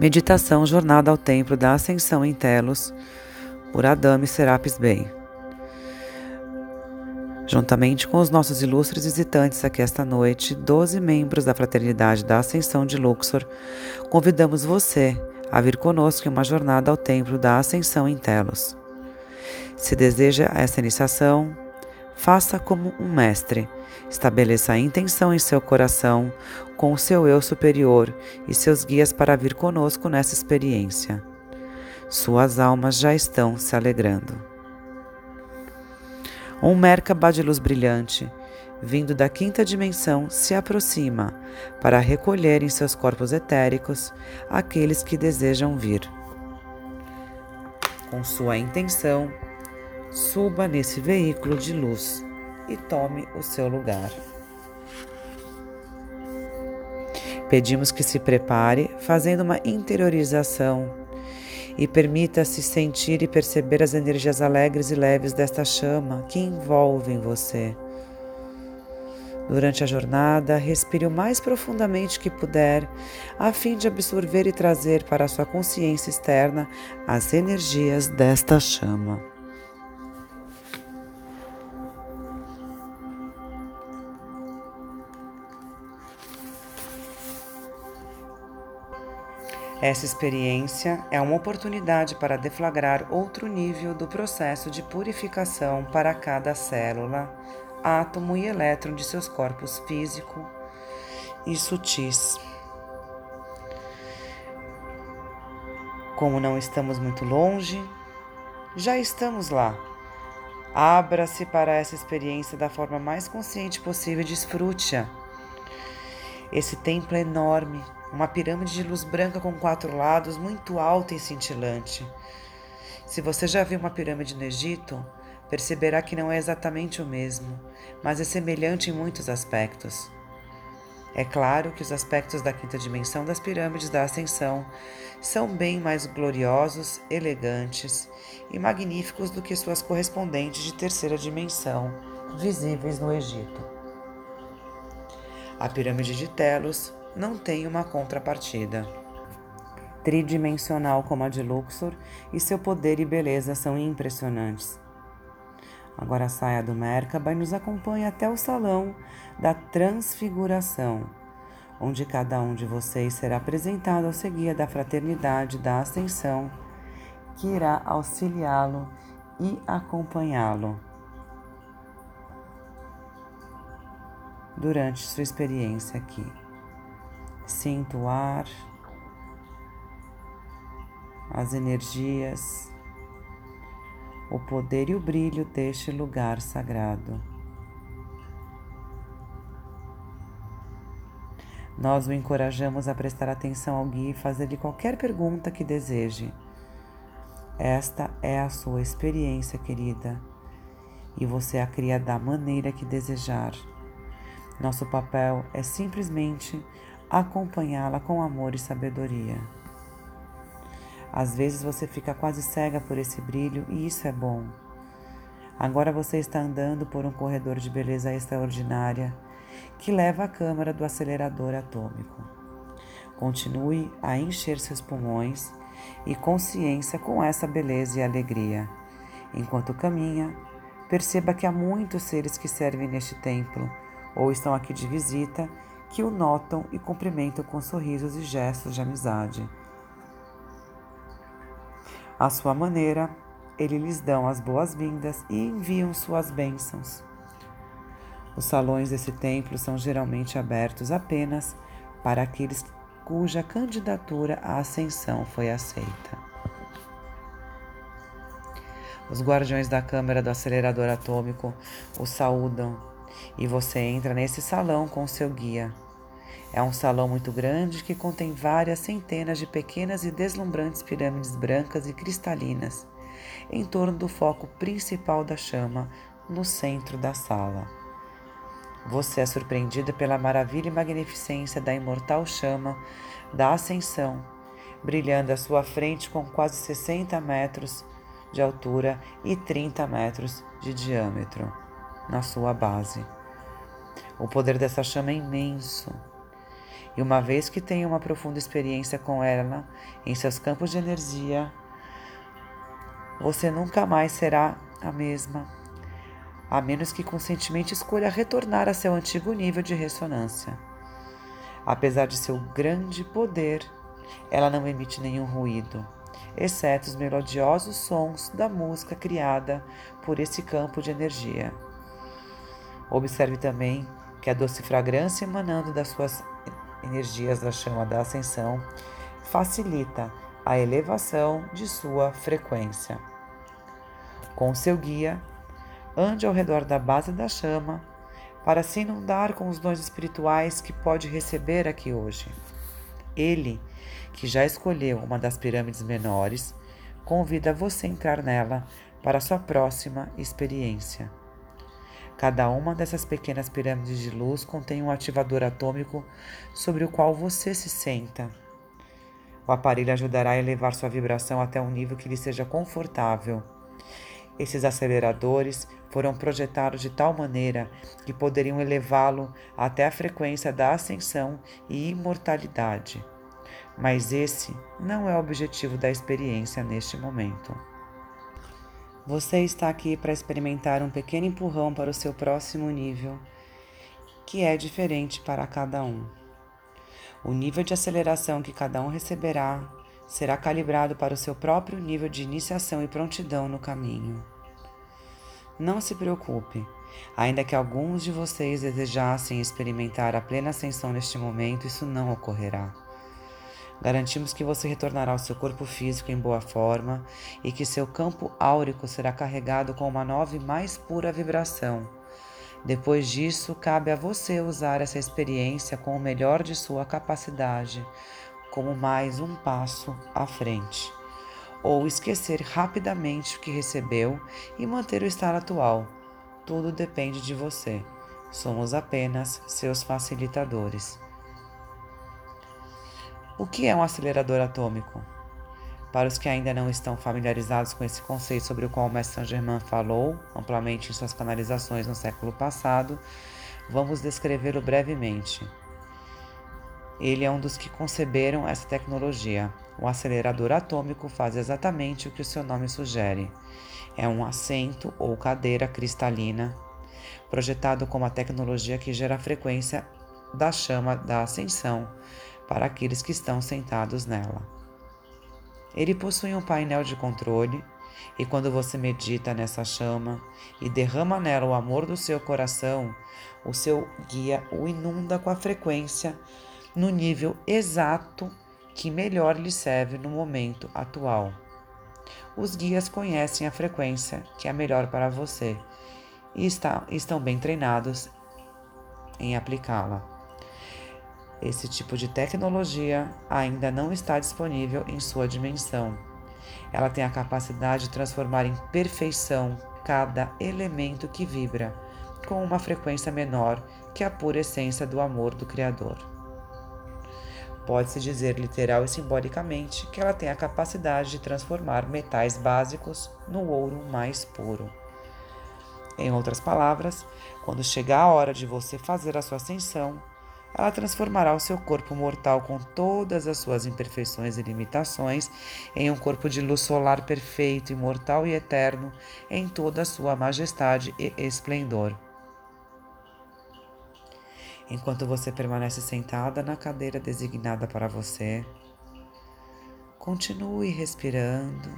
Meditação Jornada ao Templo da Ascensão em Telos, por Adame Serapis Bey. Juntamente com os nossos ilustres visitantes aqui esta noite, 12 membros da Fraternidade da Ascensão de Luxor, convidamos você a vir conosco em uma jornada ao Templo da Ascensão em Telos. Se deseja essa iniciação, faça como um mestre. Estabeleça a intenção em seu coração com o seu eu superior e seus guias para vir conosco nessa experiência. Suas almas já estão se alegrando. Um Merkaba de luz brilhante, vindo da quinta dimensão, se aproxima para recolher em seus corpos etéricos aqueles que desejam vir. Com sua intenção, suba nesse veículo de luz e tome o seu lugar. Pedimos que se prepare fazendo uma interiorização e permita-se sentir e perceber as energias alegres e leves desta chama que envolvem você. Durante a jornada, respire o mais profundamente que puder, a fim de absorver e trazer para a sua consciência externa as energias desta chama. Essa experiência é uma oportunidade para deflagrar outro nível do processo de purificação para cada célula, átomo e elétron de seus corpos físico e sutis. Como não estamos muito longe, já estamos lá. Abra-se para essa experiência da forma mais consciente possível e desfrute-a. Esse templo é enorme, uma pirâmide de luz branca com quatro lados, muito alta e cintilante. Se você já viu uma pirâmide no Egito, perceberá que não é exatamente o mesmo, mas é semelhante em muitos aspectos. É claro que os aspectos da quinta dimensão das pirâmides da Ascensão são bem mais gloriosos, elegantes e magníficos do que suas correspondentes de terceira dimensão, visíveis no Egito. A pirâmide de Telos não tem uma contrapartida. Tridimensional como a de Luxor, e seu poder e beleza são impressionantes. Agora saia do Merkaba e nos acompanhe até o salão da Transfiguração, onde cada um de vocês será apresentado ao seguir da Fraternidade da Ascensão, que irá auxiliá-lo e acompanhá-lo durante sua experiência aqui. Sinto o ar, as energias, o poder e o brilho deste lugar sagrado. Nós o encorajamos a prestar atenção ao guia e fazer-lhe qualquer pergunta que deseje. Esta é a sua experiência, querida, e você a cria da maneira que desejar. Nosso papel é simplesmente acompanhá-la com amor e sabedoria. Às vezes você fica quase cega por esse brilho e isso é bom. Agora você está andando por um corredor de beleza extraordinária que leva à câmara do acelerador atômico. Continue a encher seus pulmões e consciência com essa beleza e alegria. Enquanto caminha, perceba que há muitos seres que servem neste templo ou estão aqui de visita que o notam e cumprimentam com sorrisos e gestos de amizade. À sua maneira, eles lhes dão as boas-vindas e enviam suas bênçãos. Os salões desse templo são geralmente abertos apenas para aqueles cuja candidatura à ascensão foi aceita. Os guardiões da câmara do acelerador atômico o saúdam e você entra nesse salão com seu guia. É um salão muito grande que contém várias centenas de pequenas e deslumbrantes pirâmides brancas e cristalinas, em torno do foco principal da chama, no centro da sala. Você é surpreendida pela maravilha e magnificência da imortal chama da Ascensão, brilhando à sua frente com quase 60 metros de altura e 30 metros de diâmetro na sua base. O poder dessa chama é imenso E uma vez que tenha uma profunda experiência com ela em seus campos de energia, você nunca mais será a mesma, a menos que conscientemente escolha retornar a seu antigo nível de ressonância. Apesar de seu grande poder, ela não emite nenhum ruído, exceto os melodiosos sons da música criada por esse campo de energia. Observe também que a doce fragrância emanando das suas energias da chama da ascensão facilita a elevação de sua frequência. Com seu guia, ande ao redor da base da chama para se inundar com os dons espirituais que pode receber aqui hoje. Ele, que já escolheu uma das pirâmides menores, convida você a entrar nela para sua próxima experiência. Cada uma dessas pequenas pirâmides de luz contém um ativador atômico sobre o qual você se senta. O aparelho ajudará a elevar sua vibração até um nível que lhe seja confortável. Esses aceleradores foram projetados de tal maneira que poderiam elevá-lo até a frequência da ascensão e imortalidade. Mas esse não é o objetivo da experiência neste momento. Você está aqui para experimentar um pequeno empurrão para o seu próximo nível, que é diferente para cada um. O nível de aceleração que cada um receberá será calibrado para o seu próprio nível de iniciação e prontidão no caminho. Não se preocupe, ainda que alguns de vocês desejassem experimentar a plena ascensão neste momento, isso não ocorrerá. Garantimos que você retornará ao seu corpo físico em boa forma e que seu campo áurico será carregado com uma nova e mais pura vibração. Depois disso, cabe a você usar essa experiência com o melhor de sua capacidade, como mais um passo à frente, ou esquecer rapidamente o que recebeu e manter o estado atual. Tudo depende de você. Somos apenas seus facilitadores. O que é um acelerador atômico? Para os que ainda não estão familiarizados com esse conceito sobre o qual o Mestre Saint-Germain falou amplamente em suas canalizações no século passado, vamos descrevê-lo brevemente. Ele é um dos que conceberam essa tecnologia. O acelerador atômico faz exatamente o que o seu nome sugere. É um assento ou cadeira cristalina projetado como a tecnologia que gera a frequência da chama da ascensão para aqueles que estão sentados nela. Ele possui um painel de controle, e quando você medita nessa chama e derrama nela o amor do seu coração, o seu guia o inunda com a frequência no nível exato que melhor lhe serve no momento atual. Os guias conhecem a frequência que é melhor para você e está, estão bem treinados em aplicá-la. Esse tipo de tecnologia ainda não está disponível em sua dimensão. Ela tem a capacidade de transformar em perfeição cada elemento que vibra, com uma frequência menor que a pura essência do amor do Criador. Pode-se dizer literal e simbolicamente que ela tem a capacidade de transformar metais básicos no ouro mais puro. Em outras palavras, quando chegar a hora de você fazer a sua ascensão, ela transformará o seu corpo mortal com todas as suas imperfeições e limitações em um corpo de luz solar perfeito, imortal e eterno em toda a sua majestade e esplendor. Enquanto você permanece sentada na cadeira designada para você, continue respirando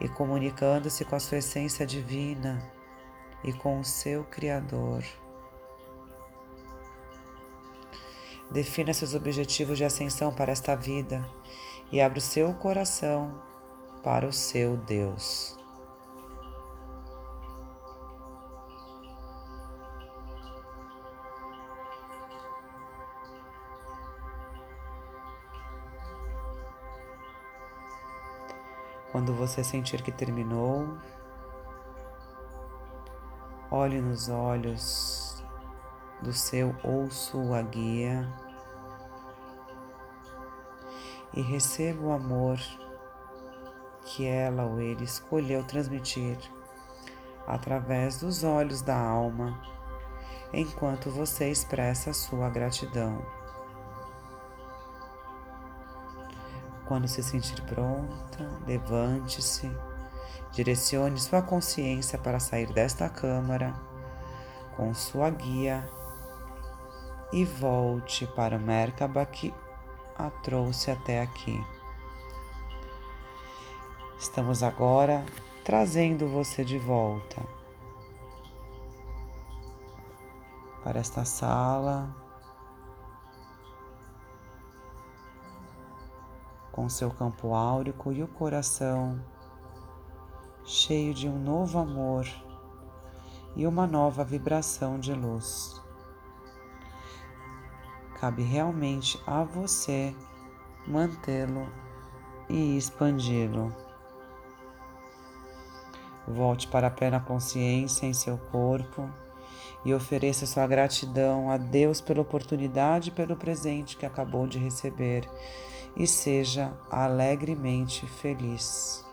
e comunicando-se com a sua essência divina e com o seu Criador. Defina seus objetivos de ascensão para esta vida e abra o seu coração para o seu Deus. Quando você sentir que terminou, olhe nos olhos do seu ou sua guia e receba o amor que ela ou ele escolheu transmitir através dos olhos da alma, enquanto você expressa sua gratidão. Quando se sentir pronta, levante-se, direcione sua consciência para sair desta câmara com sua guia e volte para o Merkaba que a trouxe até aqui. Estamos agora trazendo você de volta para esta sala com seu campo áurico e o coração cheio de um novo amor e uma nova vibração de luz. Cabe realmente a você mantê-lo e expandi-lo. Volte para a plena consciência em seu corpo e ofereça sua gratidão a Deus pela oportunidade e pelo presente que acabou de receber e seja alegremente feliz.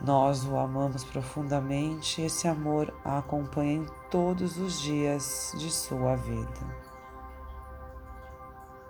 Nós o amamos profundamente e esse amor a acompanha em todos os dias de sua vida.